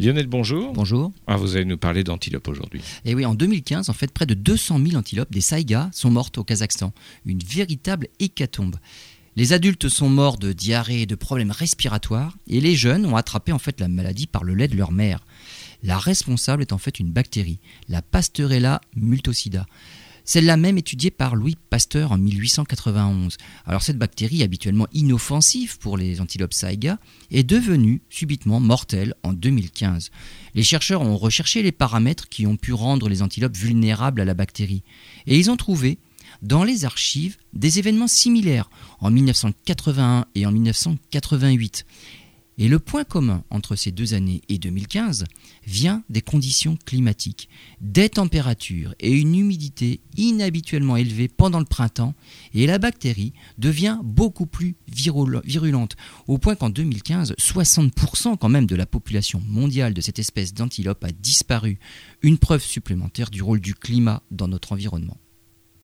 Lionel, bonjour. Bonjour. Ah, vous allez nous parler d'antilopes aujourd'hui. Et oui, en 2015, en fait, près de 200 000 antilopes, des saïgas, sont mortes au Kazakhstan. Une véritable hécatombe. Les adultes sont morts de diarrhée et de problèmes respiratoires, et les jeunes ont attrapé en fait la maladie par le lait de leur mère. La responsable est en fait une bactérie, la Pasteurella multocida. Celle-là même étudiée par Louis Pasteur en 1891. Alors cette bactérie, habituellement inoffensive pour les antilopes saïga, est devenue subitement mortelle en 2015. Les chercheurs ont recherché les paramètres qui ont pu rendre les antilopes vulnérables à la bactérie. Et ils ont trouvé dans les archives des événements similaires en 1981 et en 1988. Et le point commun entre ces deux années et 2015 vient des conditions climatiques, des températures et une humidité inhabituellement élevée pendant le printemps, et la bactérie devient beaucoup plus virulente, au point qu'en 2015, 60% quand même de la population mondiale de cette espèce d'antilope a disparu, une preuve supplémentaire du rôle du climat dans notre environnement.